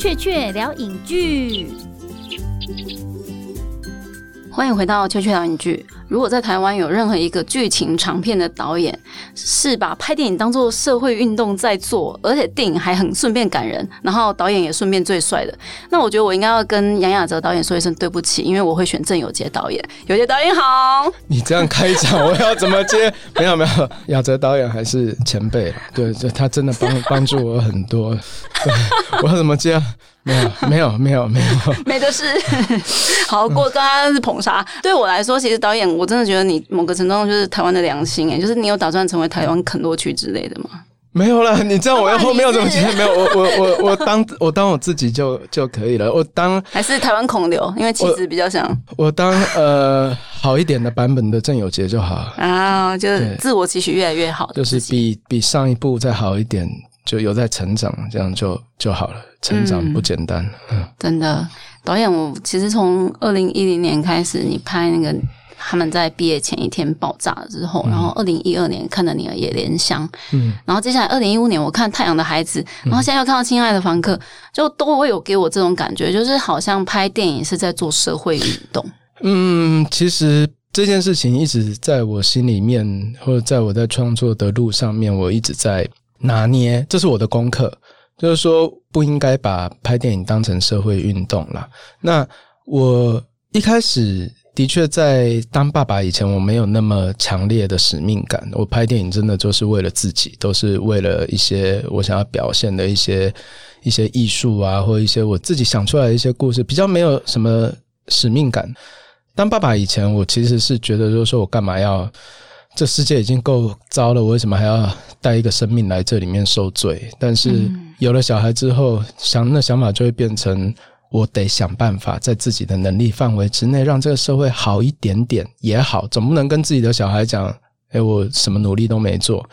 雀雀聊影剧，欢迎回到《雀雀聊影剧》。如果在台湾有任何一个剧情长片的导演是把拍电影当做社会运动在做，而且电影还很顺便感人，然后导演也顺便最帅的，那我觉得我应该要跟杨雅哲导演说一声对不起，因为我会选郑有杰导演。有杰导演好，你这样开场，我要怎么接？没有没有，雅哲导演还是前辈，对，就他真的帮帮助我很多。对我要怎么接？没有没有没有没有，没的 事。好过刚刚是捧杀，对我来说，其实导演我真的觉得你某个程度上就是台湾的良心哎，就是你有打算成为台湾肯洛区之类的吗？没有了，你知道我要后面要怎么接？没有，我我我我当我当我自己就就可以了。我当还是台湾孔刘，因为气质比较像。我当呃好一点的版本的郑有杰就好啊，就是自我期许越来越好，就是比比上一部再好一点。就有在成长，这样就就好了。成长不简单，嗯，真的。导演，我其实从二零一零年开始，你拍那个他们在毕业前一天爆炸了之后，然后二零一二年看了你的《野莲香》，嗯，然后接下来二零一五年我看《太阳的孩子》，然后现在又看到《亲爱的房客》，就都会有给我这种感觉，就是好像拍电影是在做社会运动。嗯，其实这件事情一直在我心里面，或者在我在创作的路上面，我一直在。拿捏，这是我的功课，就是说不应该把拍电影当成社会运动了。那我一开始的确在当爸爸以前，我没有那么强烈的使命感。我拍电影真的就是为了自己，都是为了一些我想要表现的一些一些艺术啊，或一些我自己想出来的一些故事，比较没有什么使命感。当爸爸以前，我其实是觉得，就是说我干嘛要？这世界已经够糟了，我为什么还要带一个生命来这里面受罪？但是有了小孩之后，想那想法就会变成，我得想办法在自己的能力范围之内，让这个社会好一点点也好，总不能跟自己的小孩讲，哎，我什么努力都没做，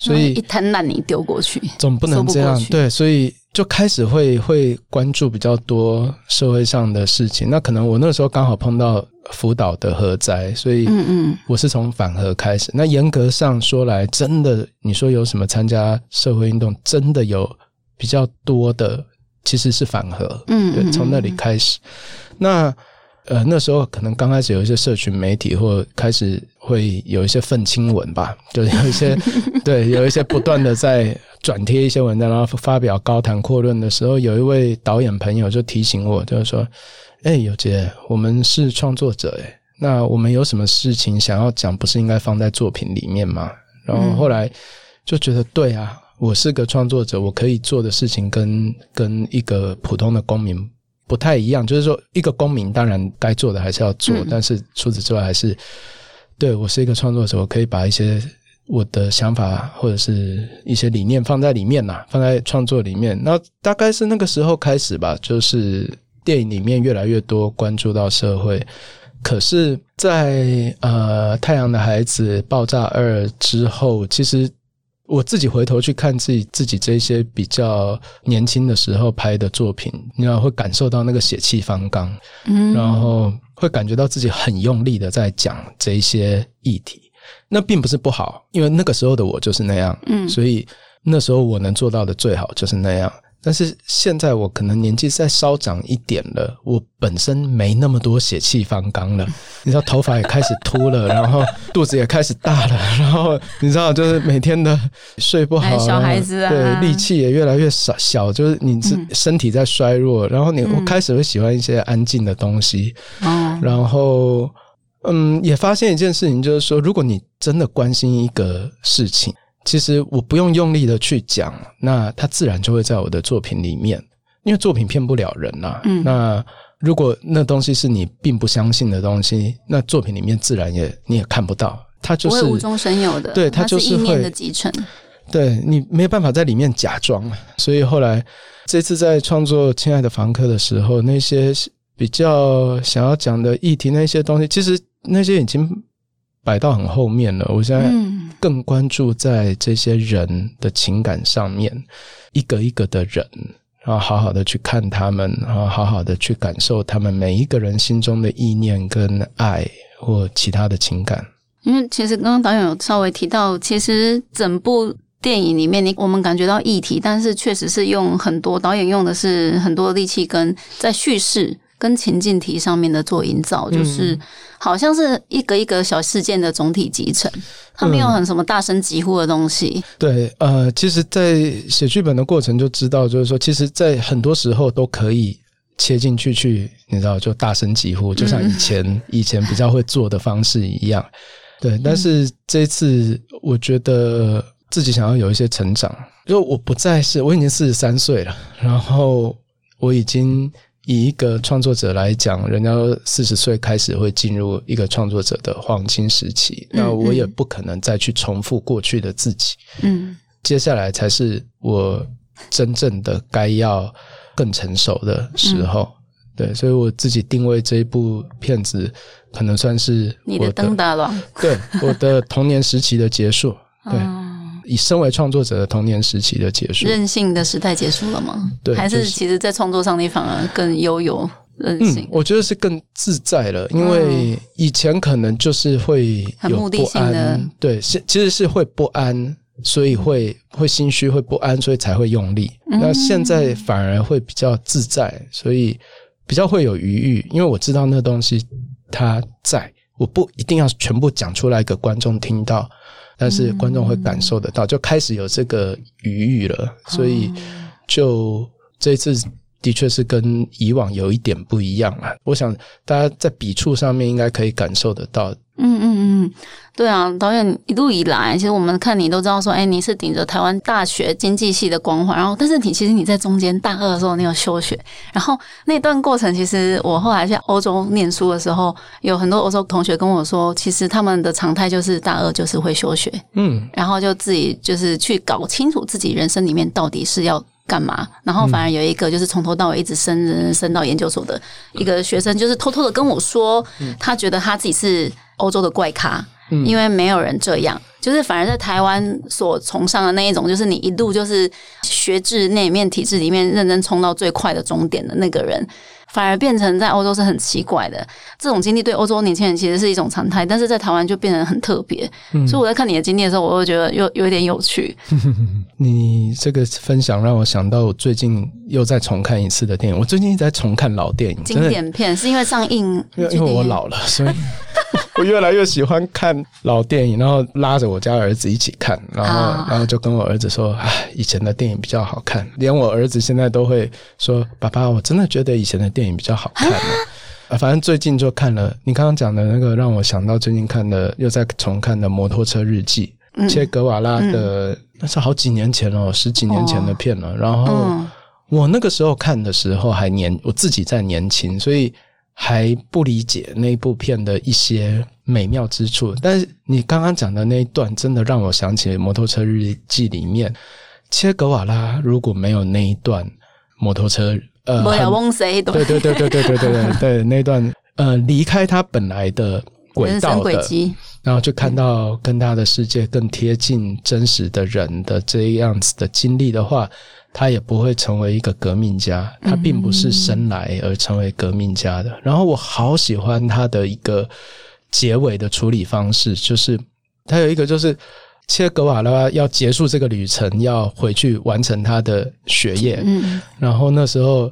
所以一滩烂泥丢过去，总不能这样。对，所以就开始会会关注比较多社会上的事情。那可能我那时候刚好碰到。福岛的核灾，所以嗯嗯，我是从反核开始。那严格上说来，真的，你说有什么参加社会运动，真的有比较多的，其实是反核。嗯，对，从那里开始。那呃，那时候可能刚开始有一些社群媒体，或开始会有一些愤青文吧，就是有一些对，有一些不断的在转贴一些文章，然后发表高谈阔论的时候，有一位导演朋友就提醒我，就是说。哎，有杰，我们是创作者哎，那我们有什么事情想要讲，不是应该放在作品里面吗？然后后来就觉得，对啊，我是个创作者，我可以做的事情跟跟一个普通的公民不太一样。就是说，一个公民当然该做的还是要做，但是除此之外，还是对我是一个创作者，我可以把一些我的想法或者是一些理念放在里面呐，放在创作里面。那大概是那个时候开始吧，就是。电影里面越来越多关注到社会，可是，在呃《太阳的孩子》爆炸二之后，其实我自己回头去看自己自己这些比较年轻的时候拍的作品，你要会感受到那个血气方刚，嗯，然后会感觉到自己很用力的在讲这一些议题，那并不是不好，因为那个时候的我就是那样，嗯，所以那时候我能做到的最好就是那样。但是现在我可能年纪再稍长一点了，我本身没那么多血气方刚了。你知道，头发也开始秃了，然后肚子也开始大了，然后你知道，就是每天的睡不好，小孩子啊，对，力气也越来越少，小就是你是身体在衰弱，然后你我开始会喜欢一些安静的东西，哦，然后嗯，也发现一件事情，就是说，如果你真的关心一个事情。其实我不用用力的去讲，那它自然就会在我的作品里面，因为作品骗不了人呐。嗯，那如果那东西是你并不相信的东西，那作品里面自然也你也看不到，它就是无中生有的。对，它就是会的集成。对你没有办法在里面假装，所以后来这次在创作《亲爱的房客》的时候，那些比较想要讲的议题，那些东西，其实那些已经。摆到很后面了，我现在更关注在这些人的情感上面，一个一个的人，然后好好的去看他们，然后好好的去感受他们每一个人心中的意念跟爱或其他的情感。因为其实刚刚导演有稍微提到，其实整部。电影里面，你我们感觉到议题，但是确实是用很多导演用的是很多力气跟在叙事。跟情境题上面的做营造，就是好像是一个一个小事件的总体集成，它没有很什么大声疾呼的东西。对，呃，其实，在写剧本的过程就知道，就是说，其实，在很多时候都可以切进去，去你知道，就大声疾呼，就像以前以前比较会做的方式一样。对，但是这次我觉得自己想要有一些成长，就我不再是我已经四十三岁了，然后我已经。以一个创作者来讲，人家四十岁开始会进入一个创作者的黄金时期，那我也不可能再去重复过去的自己。嗯，接下来才是我真正的该要更成熟的时候。对，所以我自己定位这一部片子，可能算是你的灯大了。对，我的童年时期的结束。对。以身为创作者的童年时期的结束，任性的时代结束了吗？对，还是其实，在创作上你反而更悠游任性？我觉得是更自在了，因为以前可能就是会有不安，对，是其实是会不安，所以会会心虚，会不安，所以才会用力。那现在反而会比较自在，所以比较会有余裕，因为我知道那东西它在，我不一定要全部讲出来给观众听到。但是观众会感受得到，就开始有这个余裕了，所以就这次的确是跟以往有一点不一样了。我想大家在笔触上面应该可以感受得到。嗯嗯嗯，对啊，导演一路以来，其实我们看你都知道说，哎，你是顶着台湾大学经济系的光环，然后但是你其实你在中间大二的时候你有休学，然后那段过程其实我后来去欧洲念书的时候，有很多欧洲同学跟我说，其实他们的常态就是大二就是会休学，嗯，然后就自己就是去搞清楚自己人生里面到底是要干嘛，然后反而有一个就是从头到尾一直升升到研究所的一个学生，就是偷偷的跟我说，他觉得他自己是。欧洲的怪咖，因为没有人这样，就是反而在台湾所崇尚的那一种，就是你一路就是学制那面体制里面认真冲到最快的终点的那个人。反而变成在欧洲是很奇怪的，这种经历对欧洲年轻人其实是一种常态，但是在台湾就变得很特别。所以我在看你的经历的时候，我会觉得有有一点有趣。你这个分享让我想到我最近又在重看一次的电影。我最近一直在重看老电影，经典片是因为上映，因为我老了，所以我越来越喜欢看老电影，然后拉着我家儿子一起看，然后然后就跟我儿子说：“哎，以前的电影比较好看。”连我儿子现在都会说：“爸爸，我真的觉得以前的电影。”比较好看的 啊，反正最近就看了你刚刚讲的那个，让我想到最近看的又在重看的《摩托车日记》，切格瓦拉的，那是好几年前了，十几年前的片了。然后我那个时候看的时候还年，我自己在年轻，所以还不理解那部片的一些美妙之处。但是你刚刚讲的那一段，真的让我想起《摩托车日记》里面切格瓦拉如果没有那一段摩托车。呃，对对对对对对对对 对，那段呃离开他本来的轨道的，然后就看到跟他的世界更贴近真实的人的这样子的经历的话，他也不会成为一个革命家。他并不是生来而成为革命家的。然后我好喜欢他的一个结尾的处理方式，就是他有一个就是切格瓦拉要结束这个旅程，要回去完成他的学业。嗯，然后那时候。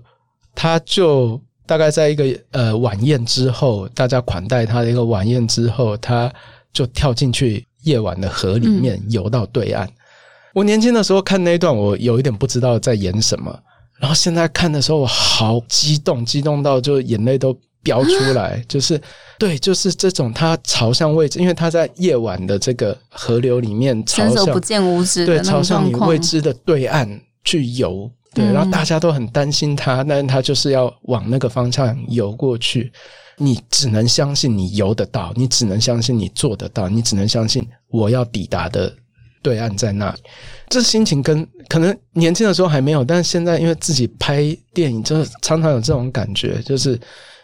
他就大概在一个呃晚宴之后，大家款待他的一个晚宴之后，他就跳进去夜晚的河里面游到对岸。我年轻的时候看那一段，我有一点不知道在演什么，然后现在看的时候，我好激动，激动到就眼泪都飙出来。就是对，就是这种他朝向未知，因为他在夜晚的这个河流里面，朝向不见五指，对，朝向你未知的对岸去游。对，然后大家都很担心他，但是他就是要往那个方向游过去。你只能相信你游得到，你只能相信你做得到，你只能相信我要抵达的对岸在那里。这心情跟可能年轻的时候还没有，但是现在因为自己拍电影，就是常常有这种感觉，就是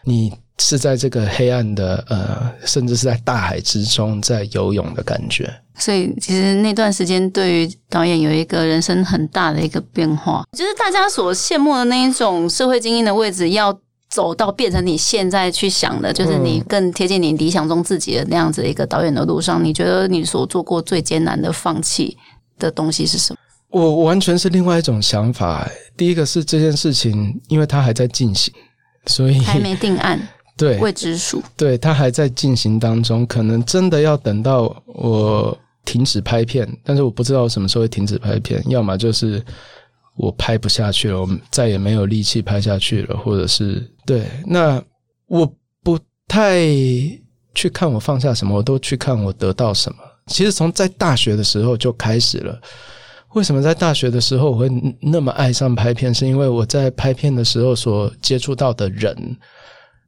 你。是在这个黑暗的呃，甚至是在大海之中在游泳的感觉。所以，其实那段时间对于导演有一个人生很大的一个变化，就是大家所羡慕的那一种社会精英的位置，要走到变成你现在去想的，就是你更贴近你理想中自己的那样子的一个导演的路上。你觉得你所做过最艰难的放弃的东西是什么？我完全是另外一种想法。第一个是这件事情，因为它还在进行，所以还没定案，对未知数，对，它还在进行当中，可能真的要等到我停止拍片，但是我不知道什么时候会停止拍片，要么就是我拍不下去了，我再也没有力气拍下去了，或者是对，那我不太去看我放下什么，我都去看我得到什么。其实从在大学的时候就开始了。为什么在大学的时候我会那么爱上拍片？是因为我在拍片的时候所接触到的人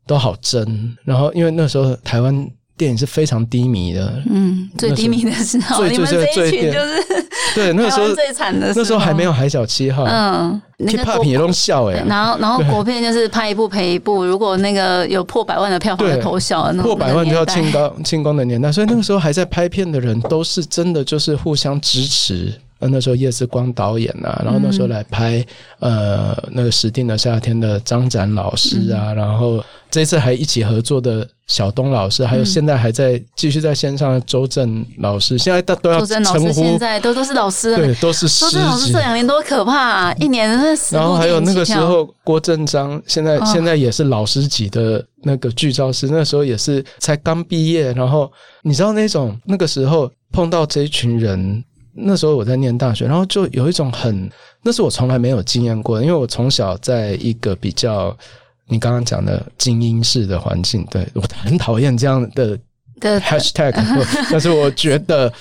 都好真。然后，因为那时候台湾电影是非常低迷的，嗯，最低迷的时候，最最最最就是 对那个时候最惨的，那时候还没有海角七号，嗯，那个片也都笑哎。然后，然后国片就是拍一部赔一部，如果那个有破百万的票房就偷笑，破百万就要庆功庆功的年代。所以那个时候还在拍片的人都是真的就是互相支持。那那时候叶志光导演啊，然后那时候来拍呃那个《时定的夏天》的张展老师啊，然后这次还一起合作的小东老师，还有现在还在继续在线上的周正老师，现在都都要称呼，现在都都是老师，对，都是师。周正老师这两年多可怕，啊，一年是然后还有那个时候郭正章，现在现在也是老师级的那个剧照师，那时候也是才刚毕业，然后你知道那种那个时候碰到这一群人。那时候我在念大学，然后就有一种很，那是我从来没有经验过的，因为我从小在一个比较你刚刚讲的精英式的环境，对我很讨厌这样的的 hashtag，但是我觉得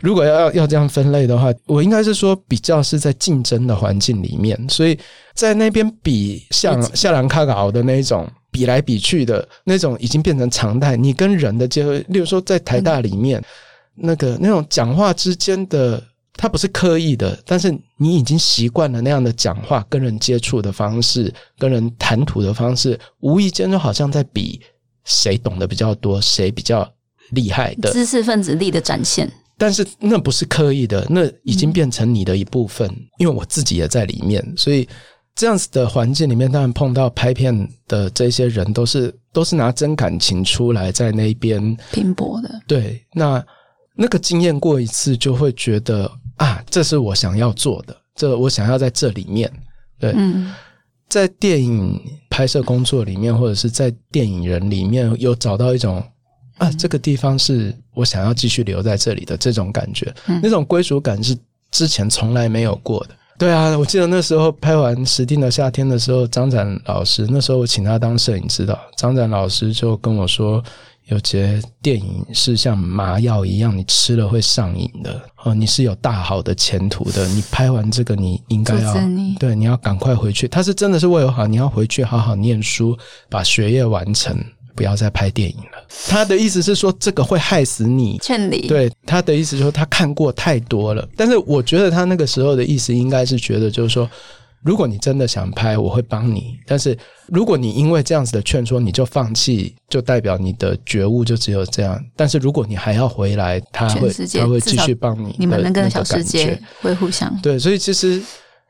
如果要要这样分类的话，我应该是说比较是在竞争的环境里面，所以在那边比像夏兰卡搞的那种比来比去的那种已经变成常态，你跟人的结合，例如说在台大里面。那个那种讲话之间的，他不是刻意的，但是你已经习惯了那样的讲话、跟人接触的方式、跟人谈吐的方式，无意间就好像在比谁懂得比较多，谁比较厉害的知识分子力的展现。但是那不是刻意的，那已经变成你的一部分。因为我自己也在里面，所以这样子的环境里面，当然碰到拍片的这些人，都是都是拿真感情出来在那边拼搏的。对，那。那个经验过一次，就会觉得啊，这是我想要做的，这我想要在这里面。对，在电影拍摄工作里面，或者是在电影人里面有找到一种啊，这个地方是我想要继续留在这里的这种感觉，那种归属感是之前从来没有过的。对啊，我记得那时候拍完《石定的夏天》的时候，张展老师那时候我请他当摄影指导，张展老师就跟我说。有些电影是像麻药一样，你吃了会上瘾的哦。你是有大好的前途的，你拍完这个，你应该要对，你要赶快回去。他是真的是为我好，你要回去好好念书，把学业完成，不要再拍电影了。他的意思是说，这个会害死你。劝你对他的意思说，他看过太多了。但是我觉得他那个时候的意思应该是觉得，就是说。如果你真的想拍，我会帮你。但是如果你因为这样子的劝说你就放弃，就代表你的觉悟就只有这样。但是如果你还要回来，他会他会继续帮你。你们那个小世界会互相对，所以其实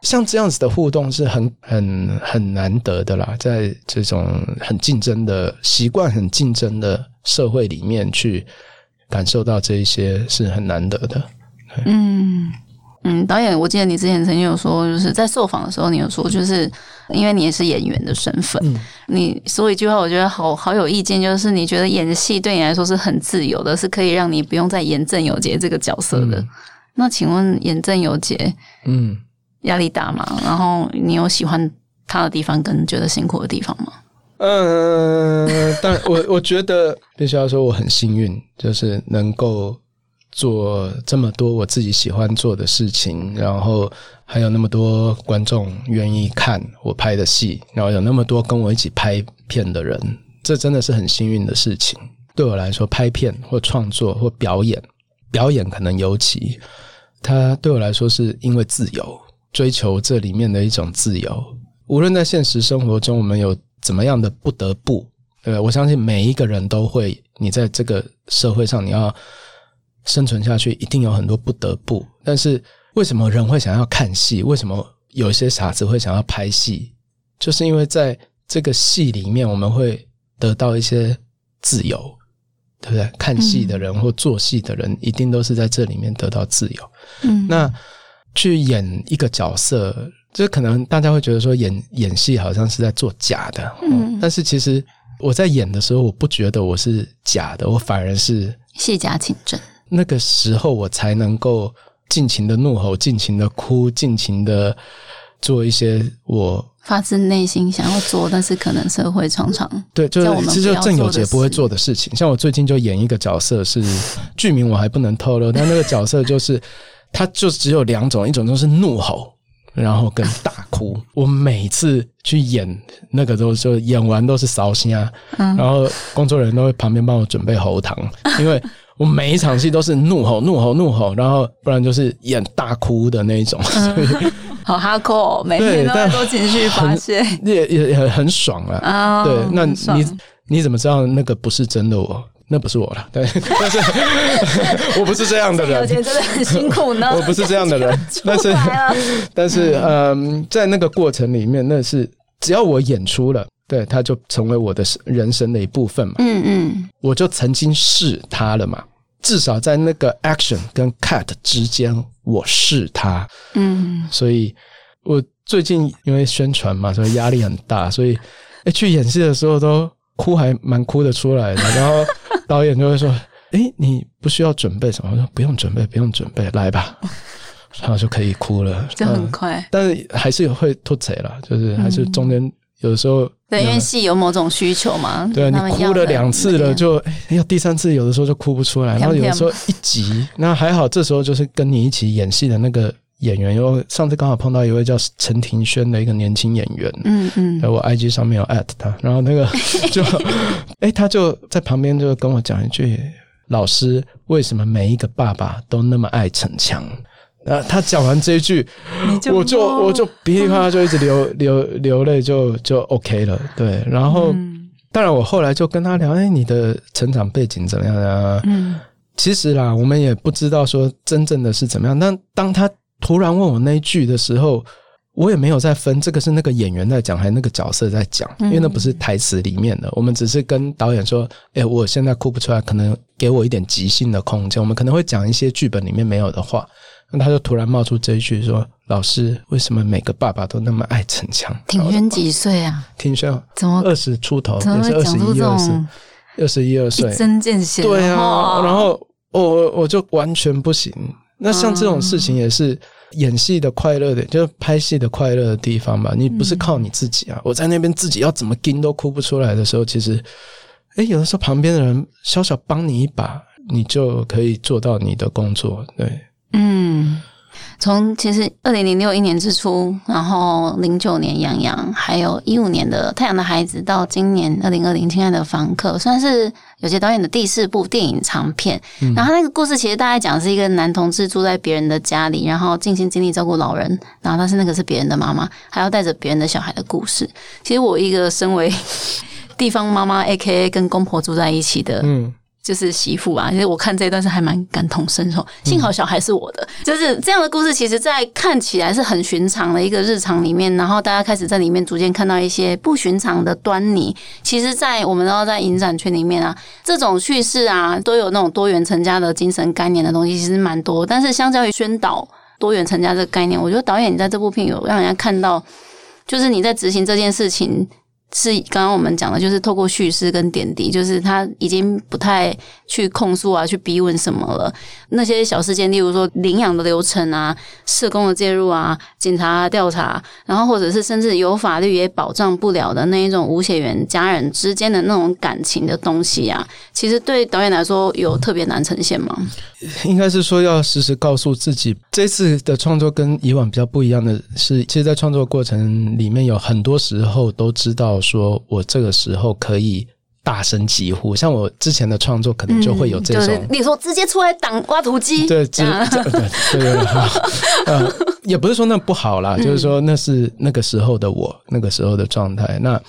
像这样子的互动是很很很难得的啦，在这种很竞争的习惯、很竞争的社会里面去感受到这一些是很难得的。嗯。嗯，导演，我记得你之前曾经有说，就是在受访的时候，你有说，就是因为你也是演员的身份，你说一句话，我觉得好好有意见，就是你觉得演戏对你来说是很自由的，是可以让你不用再演郑有杰这个角色的。那请问演郑有杰，嗯，压力大吗？然后你有喜欢他的地方跟觉得辛苦的地方吗？嗯，但我我觉得必须要说我很幸运，就是能够。做这么多我自己喜欢做的事情，然后还有那么多观众愿意看我拍的戏，然后有那么多跟我一起拍片的人，这真的是很幸运的事情。对我来说，拍片或创作或表演，表演可能尤其，它对我来说是因为自由，追求这里面的一种自由。无论在现实生活中我们有怎么样的不得不，对我相信每一个人都会，你在这个社会上你要。生存下去一定有很多不得不，但是为什么人会想要看戏？为什么有一些傻子会想要拍戏？就是因为在这个戏里面，我们会得到一些自由。对不对？看戏的人或做戏的人，一定都是在这里面得到自由。嗯，那去演一个角色，就可能大家会觉得说演演戏好像是在做假的，嗯，但是其实我在演的时候，我不觉得我是假的，我反而是卸假请真。那个时候，我才能够尽情的怒吼，尽情的哭，尽情的做一些我发自内心想要做，但是可能社会常常 对，就是这就郑有杰不会做的事情。像我最近就演一个角色，是 剧名我还不能透露，但那个角色就是 他就只有两种，一种就是怒吼，然后跟大哭。我每次去演那个都就演完都是烧心啊，然后工作人员都会旁边帮我准备喉糖，因为。我每一场戏都是怒吼、怒吼、怒吼，然后不然就是演大哭的那一种，好哈扣，每天都在做情绪发泄，也也也很爽啊。对，那你你怎么知道那个不是真的我？那不是我了，对，但是 我不是这样的人，有钱真的很辛苦呢。我不是这样的人，但是但是嗯，在那个过程里面，那是只要我演出了。对，他就成为我的人生的一部分嘛。嗯嗯，我就曾经是他了嘛。至少在那个 action 跟 cut 之间，我是他。嗯，所以我最近因为宣传嘛，所以压力很大，所以哎去演戏的时候都哭，还蛮哭的出来的。然后导演就会说：“哎，你不需要准备什么？”我说：“不用准备，不用准备，来吧。”然后就可以哭了，就很快。但是还是会吐槽了，就是还是中间。有的时候，对，因为戏有某种需求嘛。对你哭了两次了，就要第三次，有的时候就哭不出来。然后有的时候一急，那还好，这时候就是跟你一起演戏的那个演员。因为上次刚好碰到一位叫陈庭轩的一个年轻演员，嗯嗯，我 IG 上面有 at 他，然后那个 就，哎，他就在旁边就跟我讲一句：“老师，为什么每一个爸爸都那么爱逞强？”啊，他讲完这一句，我就我就噼里啪啦就一直流 流流泪，就就 OK 了。对，然后当然我后来就跟他聊，哎，你的成长背景怎么样啊？嗯，其实啦，我们也不知道说真正的是怎么样。但当他突然问我那一句的时候，我也没有在分这个是那个演员在讲还是那个角色在讲，因为那不是台词里面的。我们只是跟导演说，哎，我现在哭不出来，可能给我一点即兴的空间。我们可能会讲一些剧本里面没有的话。那他就突然冒出这一句说：“老师，为什么每个爸爸都那么爱逞强？”庭轩几岁啊？庭轩怎么二十出头？怎么会讲出这种二十一二岁？真见血！对啊，然后我我就完全不行。那像这种事情也是演戏的快乐的，就是拍戏的快乐的地方吧。你不是靠你自己啊！我在那边自己要怎么跟都哭不出来的时候，其实，哎，有的时候旁边的人小小帮你一把，你就可以做到你的工作。对。嗯，从其实二零零六一年之初，然后零九年杨洋，还有一五年的《太阳的孩子》，到今年二零二零《亲爱的房客》，算是有些导演的第四部电影长片。然后那个故事其实大概讲是一个男同志住在别人的家里，然后尽心尽力照顾老人，然后但是那个是别人的妈妈，还要带着别人的小孩的故事。其实我一个身为 地方妈妈，A K A 跟公婆住在一起的，嗯。就是媳妇啊，其实我看这一段是还蛮感同身受。幸好小孩是我的，就是这样的故事，其实，在看起来是很寻常的一个日常里面，然后大家开始在里面逐渐看到一些不寻常的端倪。其实，在我们都要在影展圈里面啊，这种叙事啊，都有那种多元成家的精神概念的东西，其实蛮多。但是，相较于宣导多元成家这个概念，我觉得导演你在这部片有让人家看到，就是你在执行这件事情。是刚刚我们讲的，就是透过叙事跟点滴，就是他已经不太去控诉啊，去逼问什么了。那些小事件，例如说领养的流程啊、社工的介入啊、警察调查，然后或者是甚至有法律也保障不了的那一种无血缘家人之间的那种感情的东西啊，其实对导演来说有特别难呈现吗？应该是说要时时告诉自己，这次的创作跟以往比较不一样的是，其实，在创作过程里面有很多时候都知道。说我这个时候可以大声疾呼，像我之前的创作可能就会有这种，你说直接出来挡挖土机，对，对对对，呃，也不是说那不好啦，就是说那是那个时候的我，那个时候的状态。那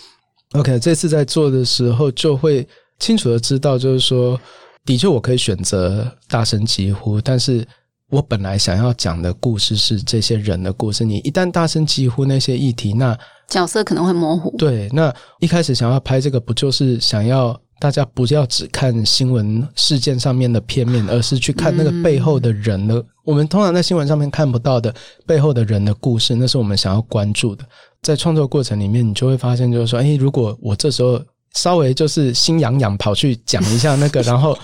OK，这次在做的时候就会清楚的知道，就是说，的确我可以选择大声疾呼，但是我本来想要讲的故事是这些人的故事，你一旦大声疾呼那些议题，那。角色可能会模糊。对，那一开始想要拍这个，不就是想要大家不要只看新闻事件上面的片面，而是去看那个背后的人的。我们通常在新闻上面看不到的背后的人的故事，那是我们想要关注的。在创作过程里面，你就会发现，就是说，哎，如果我这时候稍微就是心痒痒，跑去讲一下那个，然后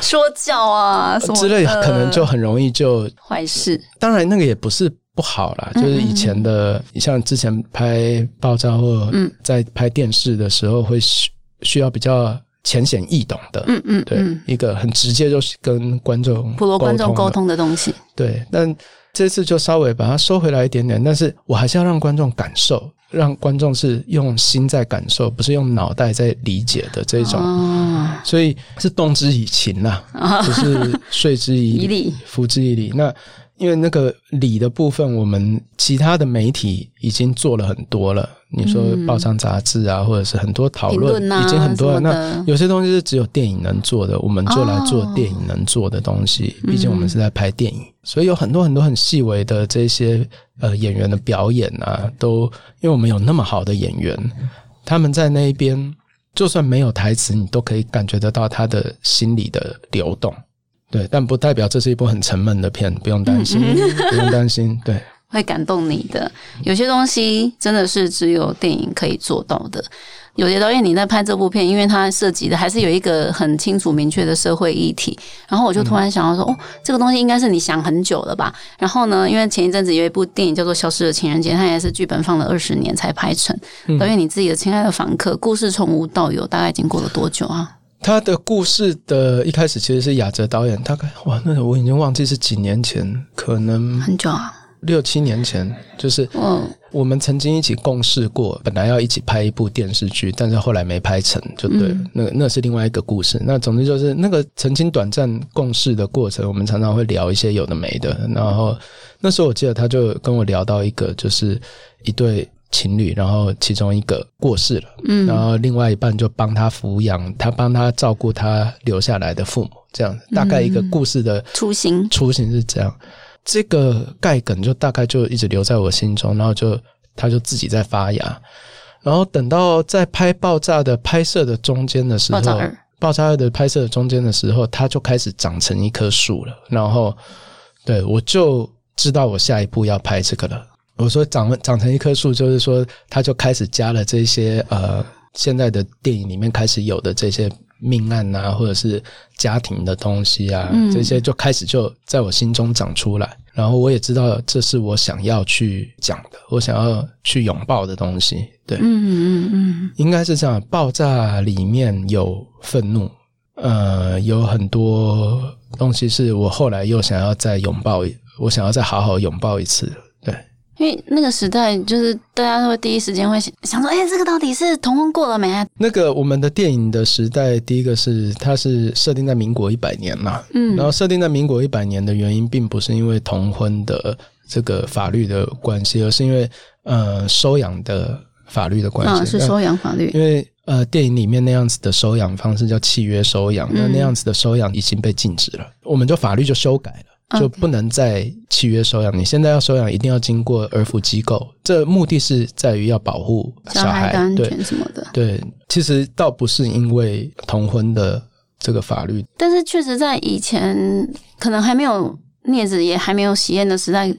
说教啊之类，可能就很容易就坏事。当然，那个也不是不好啦，就是以前的，像之前拍爆炸或在拍电视的时候，会需需要比较。浅显易懂的，嗯嗯，对，一个很直接就是跟观众普罗观众沟通的东西。对，但这次就稍微把它收回来一点点，但是我还是要让观众感受，让观众是用心在感受，不是用脑袋在理解的这种。哦，所以是动之以情呐，不是说之 以理，服之以理。那。因为那个理的部分，我们其他的媒体已经做了很多了。你说报章杂志啊，或者是很多讨论，已经很多了。那有些东西是只有电影能做的，我们就来做电影能做的东西。毕竟我们是在拍电影，所以有很多很多很细微的这些呃演员的表演啊，都因为我们有那么好的演员，他们在那一边，就算没有台词，你都可以感觉得到他的心理的流动。对，但不代表这是一部很沉闷的片，不用担心，不用担心。对，会感动你的。有些东西真的是只有电影可以做到的。有些导演你在拍这部片，因为它涉及的还是有一个很清楚明确的社会议题。然后我就突然想到说，哦，这个东西应该是你想很久了吧？然后呢，因为前一阵子有一部电影叫做《消失的情人节》，它也是剧本放了二十年才拍成。导演你自己的《亲爱的房客》，故事从无到有，大概经过了多久啊？他的故事的一开始其实是亚哲导演，大概哇，那我已经忘记是几年前，可能很久啊，六七年前，就是嗯，我们曾经一起共事过，本来要一起拍一部电视剧，但是后来没拍成，就对，那那是另外一个故事。那总之就是那个曾经短暂共事的过程，我们常常会聊一些有的没的。然后那时候我记得他就跟我聊到一个，就是一对。情侣，然后其中一个过世了，嗯，然后另外一半就帮他抚养，他帮他照顾他留下来的父母，这样大概一个故事的雏形，雏形是这样。这个盖梗就大概就一直留在我心中，然后就他就自己在发芽，然后等到在拍爆炸的拍摄的中间的时候，爆炸二。的拍摄的中间的时候，它就开始长成一棵树了，然后对我就知道我下一步要拍这个了。我说长长成一棵树，就是说，他就开始加了这些呃，现在的电影里面开始有的这些命案啊，或者是家庭的东西啊，这些就开始就在我心中长出来。然后我也知道这是我想要去讲的，我想要去拥抱的东西。对，嗯嗯嗯，应该是这样。爆炸里面有愤怒，呃，有很多东西是我后来又想要再拥抱，我想要再好好拥抱一次。因为那个时代，就是大家都会第一时间会想说：“哎，这个到底是同婚过了没？”那个我们的电影的时代，第一个是它是设定在民国一百年嘛，嗯，然后设定在民国一百年的原因，并不是因为同婚的这个法律的关系，而是因为呃收养的法律的关系，是收养法律。因为呃电影里面那样子的收养方式叫契约收养，那那样子的收养已经被禁止了，我们就法律就修改了。就不能再契约收养。你现在要收养，一定要经过儿福机构。这目的是在于要保护小孩的安全什么的。对，其实倒不是因为同婚的这个法律，但是确实在以前可能还没有镊子也还没有喜宴的时代，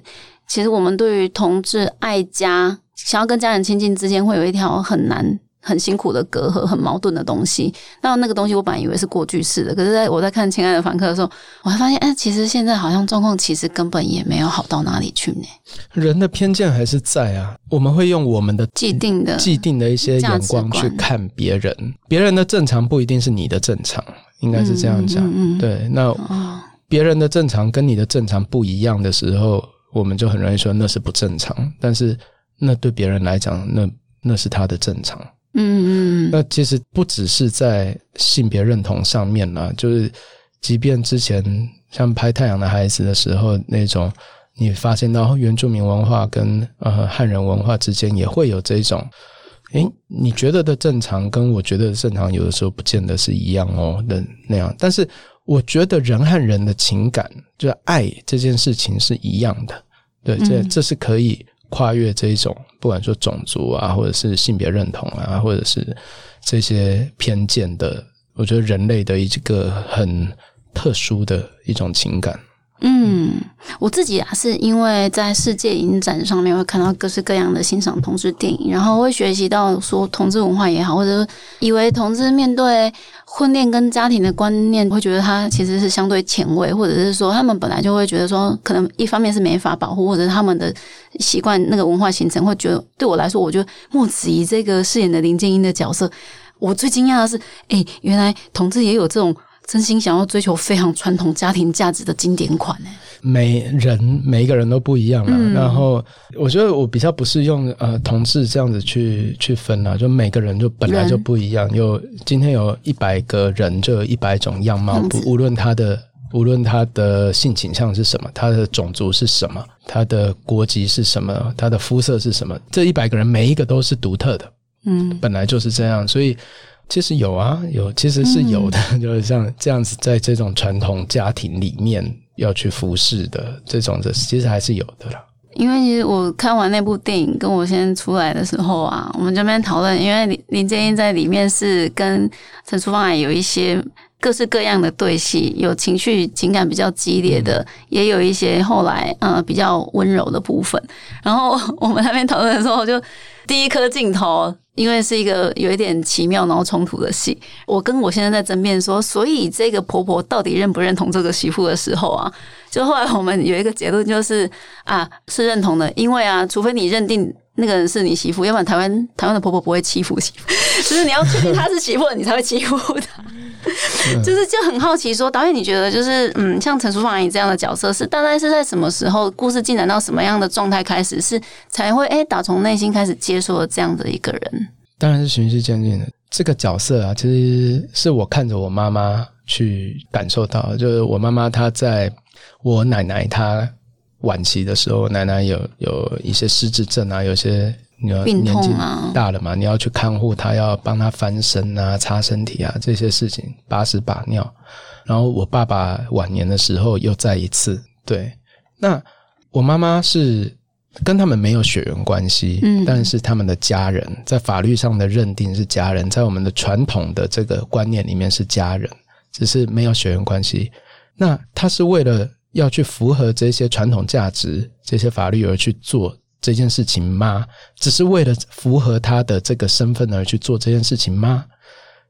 其实我们对于同志爱家、想要跟家人亲近之间，会有一条很难。很辛苦的隔阂，很矛盾的东西。那那个东西，我本来以为是过去式的，可是在我在看《亲爱的房客》的时候，我还发现，哎，其实现在好像状况其实根本也没有好到哪里去呢。人的偏见还是在啊，我们会用我们的既定的、既定的一些眼光去看别人，别人的正常不一定是你的正常，应该是这样讲。对，那别人的正常跟你的正常不一样的时候，我们就很容易说那是不正常。但是那对别人来讲，那那是他的正常。嗯嗯，那其实不只是在性别认同上面呢，就是即便之前像拍《太阳的孩子》的时候，那种你发现到原住民文化跟呃汉人文化之间也会有这种，诶，你觉得的正常跟我觉得的正常，有的时候不见得是一样哦的那样。但是我觉得人和人的情感，就是爱这件事情是一样的，对，这这是可以。跨越这一种，不管说种族啊，或者是性别认同啊，或者是这些偏见的我觉得人类的一个很特殊的一种情感。嗯，我自己啊，是因为在世界影展上面会看到各式各样的欣赏同志电影，然后会学习到说同志文化也好，或者以为同志面对婚恋跟家庭的观念，会觉得他其实是相对前卫，或者是说他们本来就会觉得说，可能一方面是没法保护，或者他们的习惯那个文化形成，会觉得对我来说，我觉得莫子怡这个饰演的林建英的角色，我最惊讶的是，哎，原来同志也有这种。真心想要追求非常传统家庭价值的经典款呢？每人每一个人都不一样了。然后我觉得我比较不是用呃同志这样子去去分啊，就每个人就本来就不一样。有今天有一百个人，就有一百种样貌，不无论他的无论他的性倾向是什么，他的种族是什么，他的国籍是什么，他的肤色是什么，这一百个人每一个都是独特的。嗯，本来就是这样，所以。其实有啊，有其实是有的，就是像这样子，在这种传统家庭里面要去服侍的这种的，其实还是有的啦。因为其实我看完那部电影，跟我先出来的时候啊，我们这边讨论，因为林林建英在里面是跟陈淑芳有一些各式各样的对戏，有情绪情感比较激烈的，也有一些后来呃比较温柔的部分。然后我们那边讨论的时候，就第一颗镜头。因为是一个有一点奇妙然后冲突的戏，我跟我现在在争辩说，所以这个婆婆到底认不认同这个媳妇的时候啊，就后来我们有一个结论就是啊，是认同的，因为啊，除非你认定那个人是你媳妇，要不然台湾台湾的婆婆不会欺负媳妇，就是你要确定她是媳妇，你才会欺负她。就是就很好奇，说导演，你觉得就是嗯，像陈淑芳阿姨这样的角色，是大概是在什么时候，故事进展到什么样的状态开始，是才会哎打从内心开始接受了这样的一个人？当然是循序渐进的。这个角色啊，其实是我看着我妈妈去感受到，就是我妈妈她在我奶奶她晚期的时候，奶奶有有一些失智症啊，有些。年纪大了嘛，你要去看护她，要帮她翻身啊、擦身体啊这些事情，把屎把尿。然后我爸爸晚年的时候又再一次，对。那我妈妈是跟他们没有血缘关系，嗯，但是他们的家人在法律上的认定是家人，在我们的传统的这个观念里面是家人，只是没有血缘关系。那他是为了要去符合这些传统价值、这些法律而去做。这件事情吗？只是为了符合他的这个身份而去做这件事情吗？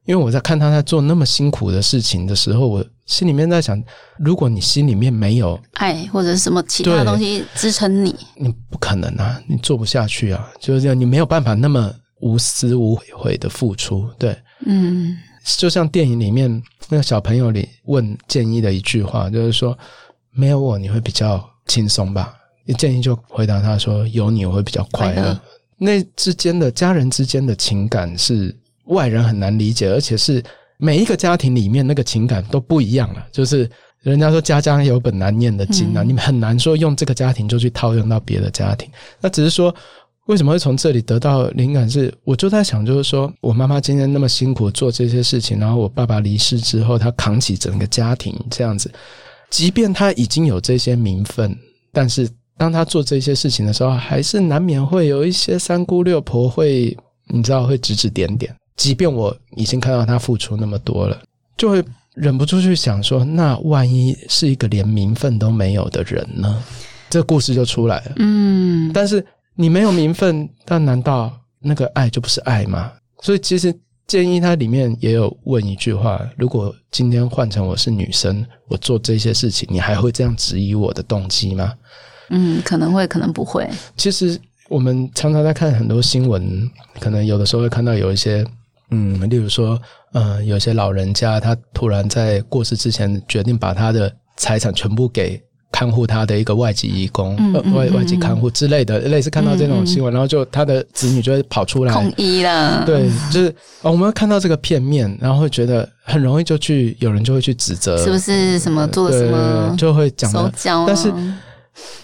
因为我在看他在做那么辛苦的事情的时候，我心里面在想：如果你心里面没有爱或者是什么其他东西支撑你，你不可能啊，你做不下去啊，就是这样，你没有办法那么无私无悔的付出。对，嗯，就像电影里面那个小朋友里问建议的一句话，就是说：没有我，你会比较轻松吧？建议就回答他说：“有你我会比较快乐。”那之间的家人之间的情感是外人很难理解，而且是每一个家庭里面那个情感都不一样了。就是人家说“家家有本难念的经”啊，你们很难说用这个家庭就去套用到别的家庭。那只是说为什么会从这里得到灵感？是我就在想，就是说我妈妈今天那么辛苦做这些事情，然后我爸爸离世之后，他扛起整个家庭这样子，即便他已经有这些名分，但是。当他做这些事情的时候，还是难免会有一些三姑六婆会，你知道会指指点点。即便我已经看到他付出那么多了，就会忍不住去想说：那万一是一个连名分都没有的人呢？这故事就出来了。嗯，但是你没有名分，但难道那个爱就不是爱吗？所以其实建议他里面也有问一句话：如果今天换成我是女生，我做这些事情，你还会这样质疑我的动机吗？嗯，可能会，可能不会。其实我们常常在看很多新闻，可能有的时候会看到有一些，嗯，例如说，呃，有些老人家他突然在过世之前决定把他的财产全部给看护他的一个外籍义工、外外籍看护之类的，类似看到这种新闻，然后就他的子女就会跑出来统一了。对，就是我们会看到这个片面，然后会觉得很容易就去有人就会去指责，是不是什么做什么就会讲的，但是。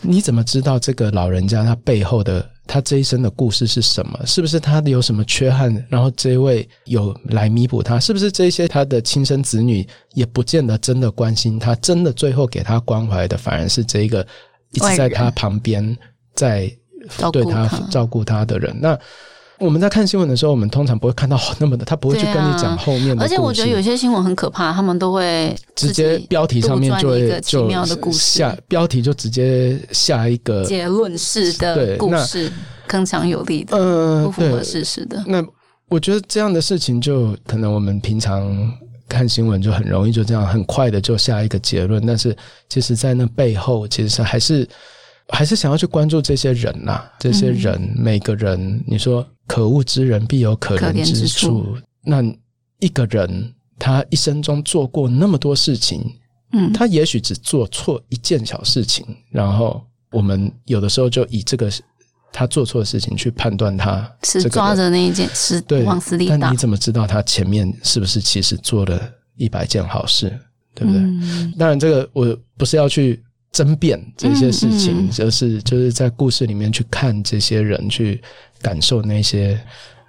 你怎么知道这个老人家他背后的他这一生的故事是什么？是不是他有什么缺憾？然后这位有来弥补他？是不是这些他的亲生子女也不见得真的关心他？真的最后给他关怀的反而是这一个一直在他旁边在对他照顾他的人？那我们在看新闻的时候，我们通常不会看到那么的，他不会去跟你讲后面的。而且我觉得有些新闻很可怕，他们都会直接标题上面就会就下标题就直接下一个结论式的故事，铿锵有力的，嗯，不符合事实的。那我觉得这样的事情，就可能我们平常看新闻就很容易就这样很快的就下一个结论，但是其实，在那背后，其实还是。还是想要去关注这些人呐，这些人每个人，你说可恶之人必有可怜之处。那一个人他一生中做过那么多事情，嗯，他也许只做错一件小事情，然后我们有的时候就以这个他做错的事情去判断他是抓着那一件事往死里打。但你怎么知道他前面是不是其实做了一百件好事，对不对？当然，这个我不是要去。争辩这些事情，就是就是在故事里面去看这些人，去感受那些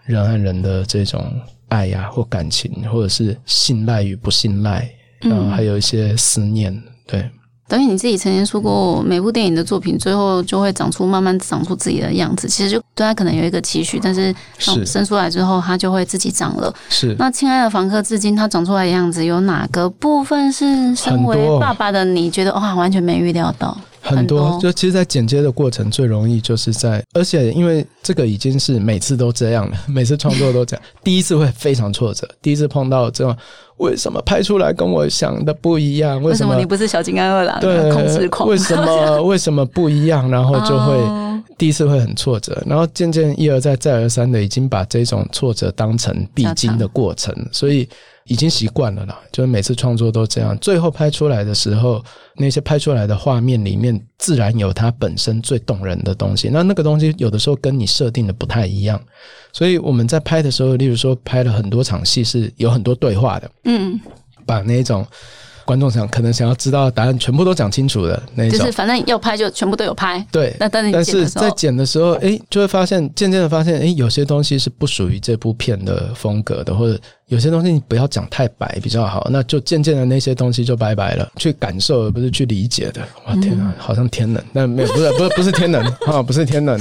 人和人的这种爱呀，或感情，或者是信赖与不信赖，然后还有一些思念，对。等于你自己曾经说过，每部电影的作品最后就会长出慢慢长出自己的样子。其实就对他可能有一个期许，但是生出来之后，他就会自己长了。是那亲爱的房客，至今他长出来的样子，有哪个部分是身为爸爸的你觉得哇，完全没预料到？很多，就其实，在剪接的过程最容易就是在，而且因为这个已经是每次都这样了，每次创作都这样。第一次会非常挫折，第一次碰到这种为什么拍出来跟我想的不一样？为什么你不是小金刚二郎？对，控制狂？为什么 为什么不一样？然后就会第一次会很挫折，然后渐渐一而再再而三的已经把这种挫折当成必经的过程，所以。已经习惯了啦，就是每次创作都这样。最后拍出来的时候，那些拍出来的画面里面，自然有它本身最动人的东西。那那个东西有的时候跟你设定的不太一样，所以我们在拍的时候，例如说拍了很多场戏是有很多对话的，嗯，把那种。观众想可能想要知道答案，全部都讲清楚的那种，就是反正要拍就全部都有拍。对，那但是但是在剪的时候，哎，就会发现渐渐的发现，哎，有些东西是不属于这部片的风格的，或者有些东西你不要讲太白比较好。那就渐渐的那些东西就拜拜了，去感受而不是去理解的。哇天啊，好像天冷，但没有，不是不是不是天冷 啊，不是天冷。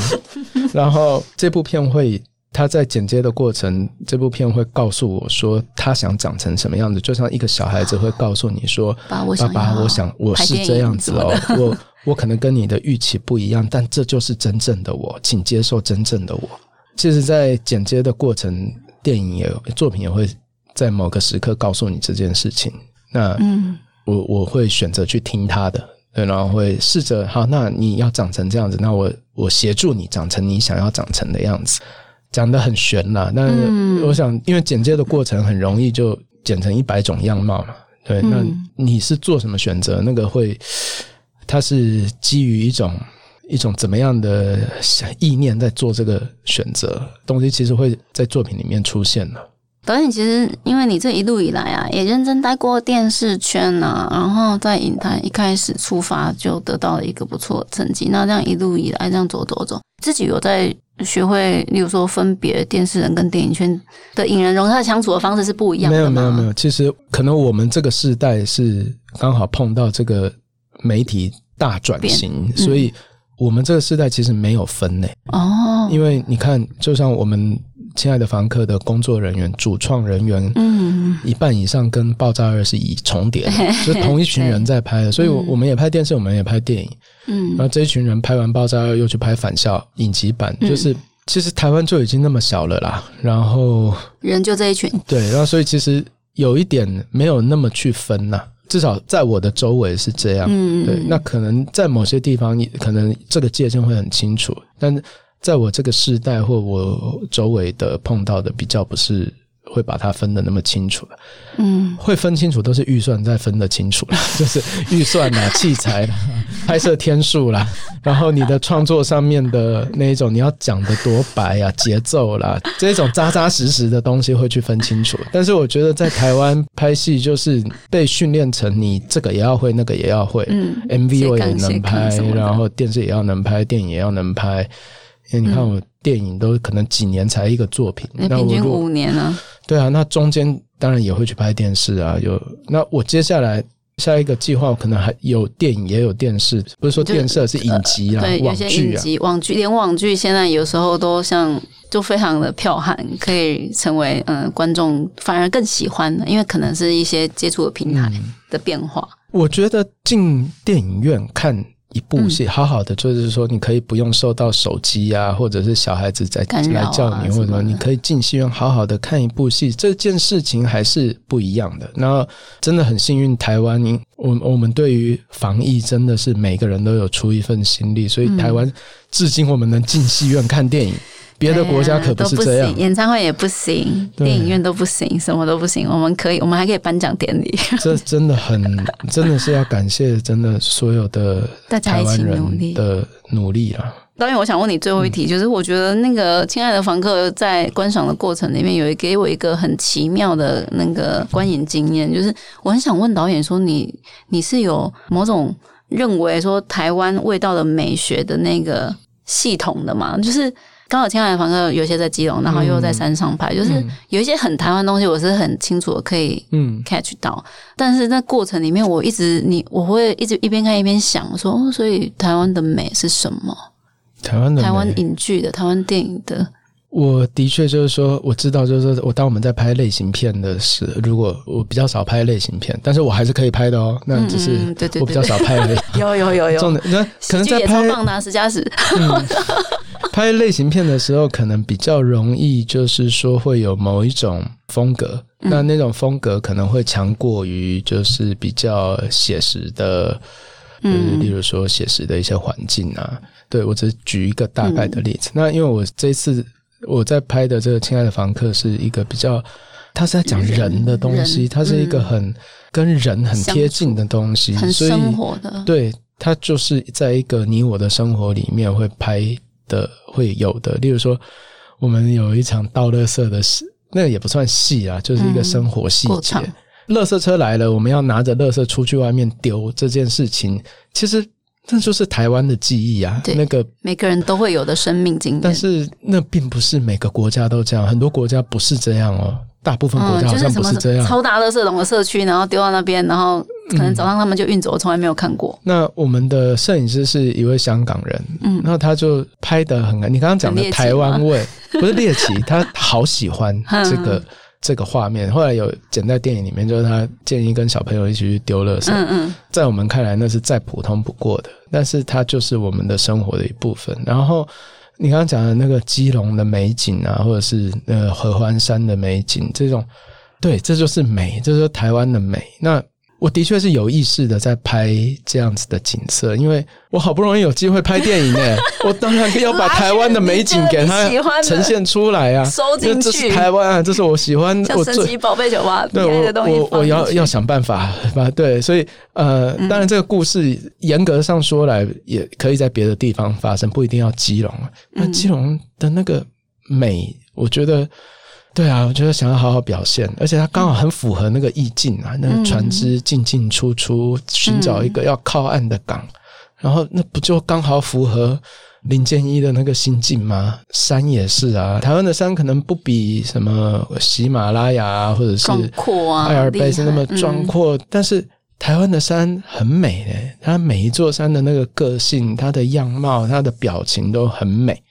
然后这部片会。他在剪接的过程，这部片会告诉我说他想长成什么样子，就像一个小孩子会告诉你说：“爸爸，我想我是这样子哦，我我可能跟你的预期不一样，但这就是真正的我，请接受真正的我。”其实，在剪接的过程，电影也作品也会在某个时刻告诉你这件事情。那嗯，我我会选择去听他的，对，然后会试着好，那你要长成这样子，那我我协助你长成你想要长成的样子。讲的很玄啦，但是我想，因为剪接的过程很容易就剪成一百种样貌嘛。对，那你是做什么选择？那个会，它是基于一种一种怎么样的意念在做这个选择？东西其实会在作品里面出现的。导演其实，因为你这一路以来啊，也认真待过电视圈啊，然后在影坛一开始出发就得到了一个不错的成绩。那这样一路以来这样走走走，自己有在学会，例如说分别电视人跟电影圈的影人，容他相处的方式是不一样的。没有没有没有，其实可能我们这个时代是刚好碰到这个媒体大转型，所以我们这个时代其实没有分类哦，因为你看，就像我们。亲爱的房客的工作人员、主创人员，嗯，一半以上跟《爆炸二》是以重叠，就同一群人在拍的，所以我们也拍电视，我们也拍电影，嗯，然后这一群人拍完《爆炸二》又去拍《返校》影集版，就是其实台湾就已经那么小了啦，然后人就这一群，对，然后所以其实有一点没有那么去分呐，至少在我的周围是这样，嗯，对，那可能在某些地方，可能这个界限会很清楚，但是。在我这个时代或我周围的碰到的比较不是会把它分的那么清楚了，嗯，会分清楚都是预算再分得清楚了，就是预算啦、器材啦、拍摄天数啦，然后你的创作上面的那一种你要讲的多白啊、节奏啦，这种扎扎实实的东西会去分清楚。但是我觉得在台湾拍戏就是被训练成你这个也要会，那个也要会，嗯，MV 我也能拍，然后电视也要能拍，电影也要能拍。因为你看，我电影都可能几年才一个作品，那平均五年呢？对啊，那中间当然也会去拍电视啊。有那我接下来下一个计划可能还有电影，也有电视，不是说电视是影集啊，对，有些影集、网剧，连网剧现在有时候都像就非常的票悍，可以成为嗯观众反而更喜欢的，因为可能是一些接触的平台的变化。我觉得进电影院看。一部戏好好的，就是说你可以不用受到手机啊，或者是小孩子在来叫你，或者，你可以进戏院好好的看一部戏，这件事情还是不一样的。那真的很幸运，台湾，我我们对于防疫真的是每个人都有出一份心力，所以台湾至今我们能进戏院看电影。别的国家可不是这样，演唱会也不行，电影院都不行，什么都不行。我们可以，我们还可以颁奖典礼。这真的很，真的是要感谢真的所有的台湾人的努力啊。导演，我想问你最后一题，就是我觉得那个《亲爱的房客》在观赏的过程里面，有给我一个很奇妙的那个观影经验，就是我很想问导演说，你你是有某种认为说台湾味道的美学的那个系统的吗？就是。刚好亲爱的房客有些在基隆，然后又在山上拍，就是有一些很台湾东西，我是很清楚的可以 catch 到。但是在过程里面，我一直你我会一直一边看一边想说，所以台湾的美是什么？台湾的台湾影剧的台湾电影的，我的确就是说，我知道，就是说我当我们在拍类型片的时，如果我比较少拍类型片，但是我还是可以拍的哦。那只是我比较少拍的，有有有有，重点那可能在拍棒拿十加十。拍类型片的时候，可能比较容易，就是说会有某一种风格，那那种风格可能会强过于就是比较写实的，嗯，例如说写实的一些环境啊。对我只举一个大概的例子。那因为我这次我在拍的这个《亲爱的房客》是一个比较，他是在讲人的东西，它是一个很跟人很贴近的东西，很生活的。对，它就是在一个你我的生活里面会拍。的会有的，例如说，我们有一场倒垃圾的戏，那个也不算戏啊，就是一个生活细节。垃圾车来了，我们要拿着垃圾出去外面丢这件事情，其实那就是台湾的记忆啊。那个每个人都会有的生命经验，但是那并不是每个国家都这样，很多国家不是这样哦。大部分国家好像不是这样，超大垃圾桶的社区，然后丢到那边，然后可能早上他们就运走，我从来没有看过。那我们的摄影师是一位香港人，嗯，然后他就拍的很，你刚刚讲的台湾味 不是猎奇，他好喜欢 这个这个画面。后来有剪在电影里面，就是他建议跟小朋友一起去丢垃圾，嗯嗯，在我们看来那是再普通不过的，但是它就是我们的生活的一部分。然后。你刚刚讲的那个基隆的美景啊，或者是呃合欢山的美景，这种，对，这就是美，这就是台湾的美。那。我的确是有意识的在拍这样子的景色，因为我好不容易有机会拍电影哎，我当然要把台湾的美景给它呈现出来啊，收进去。这是台湾啊，这是我喜欢，我神奇宝贝酒吧对我我我要要想办法吧，对，所以呃，当然这个故事严格上说来也可以在别的地方发生，不一定要基隆啊。那基隆的那个美，我觉得。对啊，我觉得想要好好表现，而且它刚好很符合那个意境啊。那个船只进进出出，寻找一个要靠岸的港，然后那不就刚好符合林建一的那个心境吗？山也是啊，台湾的山可能不比什么喜马拉雅或者是阿尔卑斯那么壮阔，但是台湾的山很美嘞。它每一座山的那个个性、它的样貌、它的表情都很美。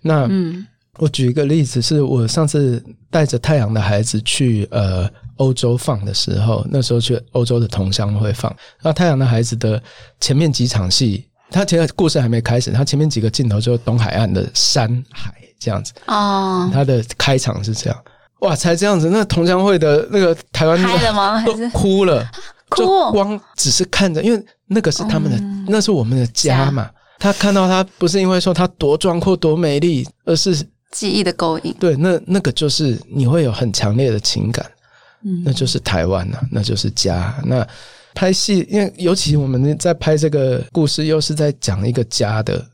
那嗯。我举一个例子，是我上次带着太阳的孩子去呃欧洲放的时候，那时候去欧洲的同乡会放。那太阳的孩子的前面几场戏，他其实故事还没开始，他前面几个镜头就东海岸的山海这样子哦。他的开场是这样，哇，才这样子，那同乡会的那个台湾的吗？都哭了，哭，光只是看着，因为那个是他们的，那是我们的家嘛。他看到他不是因为说他多壮阔多美丽，而是。记忆的勾引，对，那那个就是你会有很强烈的情感，嗯，那就是台湾呐，那就是家。那拍戏，因为尤其我们在拍这个故事，又是在讲一个家的，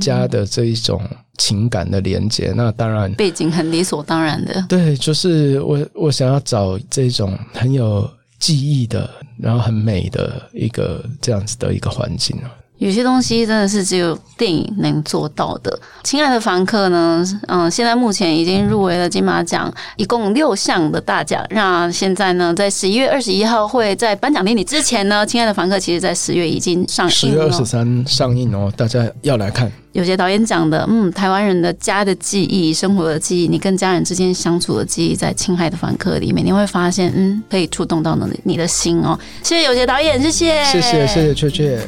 家的这一种情感的连接。那当然背景很理所当然的，对，就是我我想要找这种很有记忆的，然后很美的一个这样子的一个环境啊。有些东西真的是只有电影能做到的。亲爱的房客呢？嗯，现在目前已经入围了金马奖，一共六项的大奖。那现在呢，在十一月二十一号会在颁奖典礼之前呢，亲爱的房客其实在十月已经上映，十月二十三上映哦，大家要来看。有些导演讲的，嗯，台湾人的家的记忆、生活的记忆，你跟家人之间相处的记忆，在《亲爱的房客》里面，你会发现，嗯，可以触动到你你的心哦。谢谢有些导演，谢谢，谢谢，谢谢雀雀。